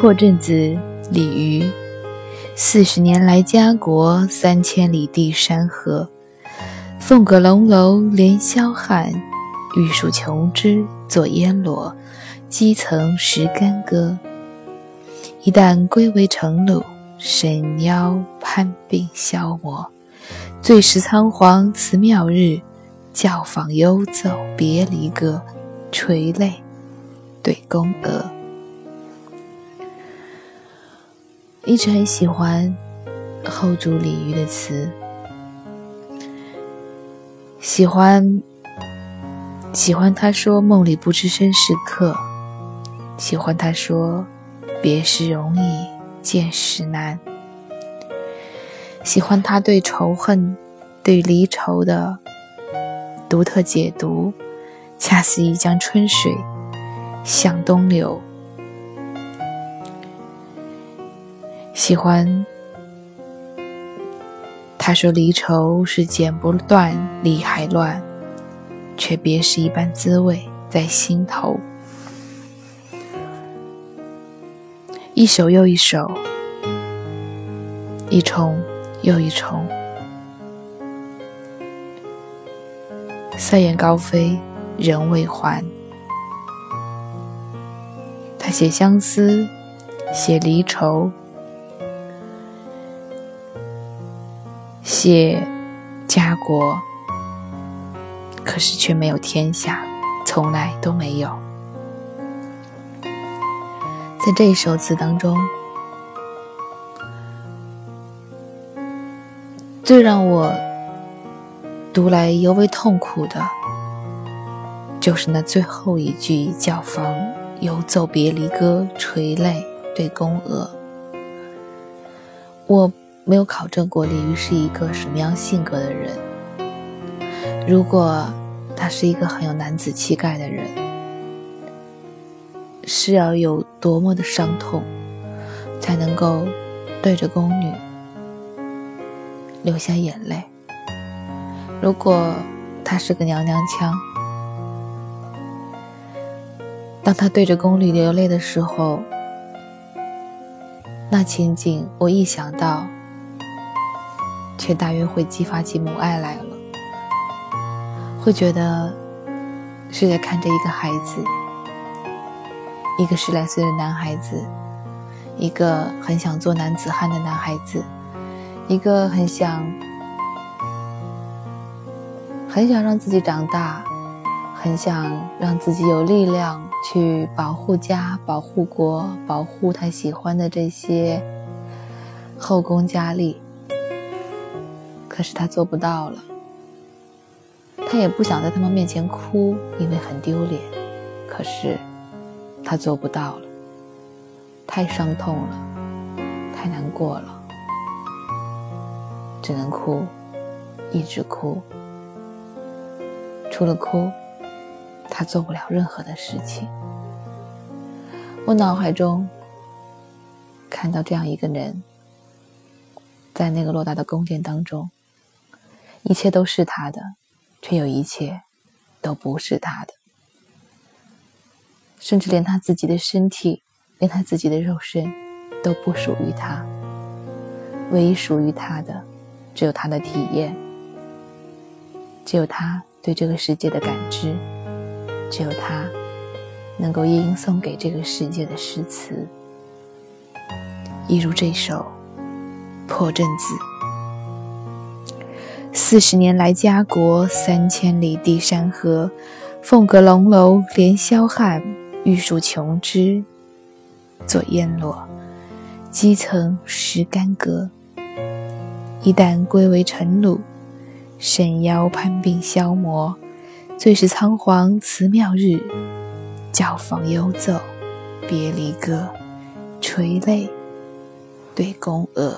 破阵子，鲤鱼。四十年来家国，三千里地山河。凤阁龙楼连霄汉，玉树琼枝作烟萝。基层识干戈。一旦归为尘土，神妖攀鬓消磨。最是仓皇辞庙日，教坊犹奏别离歌。垂泪对宫娥。一直很喜欢后主李煜的词，喜欢喜欢他说梦里不知身是客，喜欢他说别时容易见时难，喜欢他对仇恨对离愁的独特解读，恰似一江春水向东流。喜欢，他说离愁是剪不断，理还乱，却别是一般滋味在心头。一首又一首，一重又一重，塞雁高飞人未还。他写相思，写离愁。写家国，可是却没有天下，从来都没有。在这一首词当中，最让我读来尤为痛苦的，就是那最后一句“教坊犹奏别离歌，垂泪对宫娥”。我。没有考证过李煜是一个什么样性格的人。如果他是一个很有男子气概的人，是要有多么的伤痛，才能够对着宫女流下眼泪？如果他是个娘娘腔，当他对着宫女流泪的时候，那情景我一想到。却大约会激发起母爱来了，会觉得是在看着一个孩子，一个十来岁的男孩子，一个很想做男子汉的男孩子，一个很想很想让自己长大，很想让自己有力量去保护家、保护国、保护他喜欢的这些后宫佳丽。可是他做不到了，他也不想在他们面前哭，因为很丢脸。可是他做不到了，太伤痛了，太难过了，只能哭，一直哭。除了哭，他做不了任何的事情。我脑海中看到这样一个人，在那个偌大的宫殿当中。一切都是他的，却有一切都不是他的，甚至连他自己的身体，连他自己的肉身都不属于他。唯一属于他的，只有他的体验，只有他对这个世界的感知，只有他能够吟诵给这个世界的诗词，一如这首《破阵子》。四十年来家国，三千里地山河。凤阁龙楼连霄汉，玉树琼枝作烟萝。基层识干戈。一旦归为尘土，神妖攀鬓消磨。最是仓皇辞庙日，教坊犹奏别离歌。垂泪对宫娥。